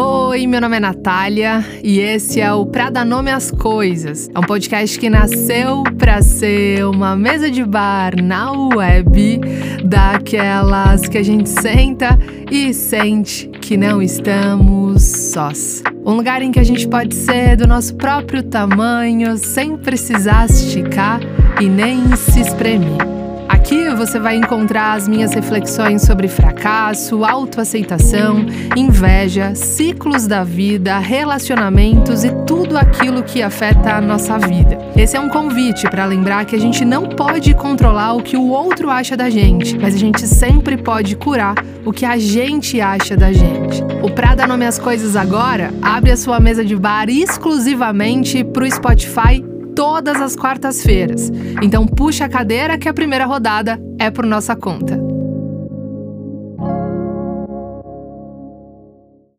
Oi, meu nome é Natália e esse é o Pra Dar Nome às Coisas. É um podcast que nasceu pra ser uma mesa de bar na web, daquelas que a gente senta e sente que não estamos sós. Um lugar em que a gente pode ser do nosso próprio tamanho sem precisar esticar e nem se espremer. Você vai encontrar as minhas reflexões sobre fracasso, autoaceitação, inveja, ciclos da vida, relacionamentos e tudo aquilo que afeta a nossa vida. Esse é um convite para lembrar que a gente não pode controlar o que o outro acha da gente, mas a gente sempre pode curar o que a gente acha da gente. O Pra Dar Nome às Coisas agora abre a sua mesa de bar exclusivamente para o Spotify todas as quartas-feiras. Então puxa a cadeira que a primeira rodada é por nossa conta.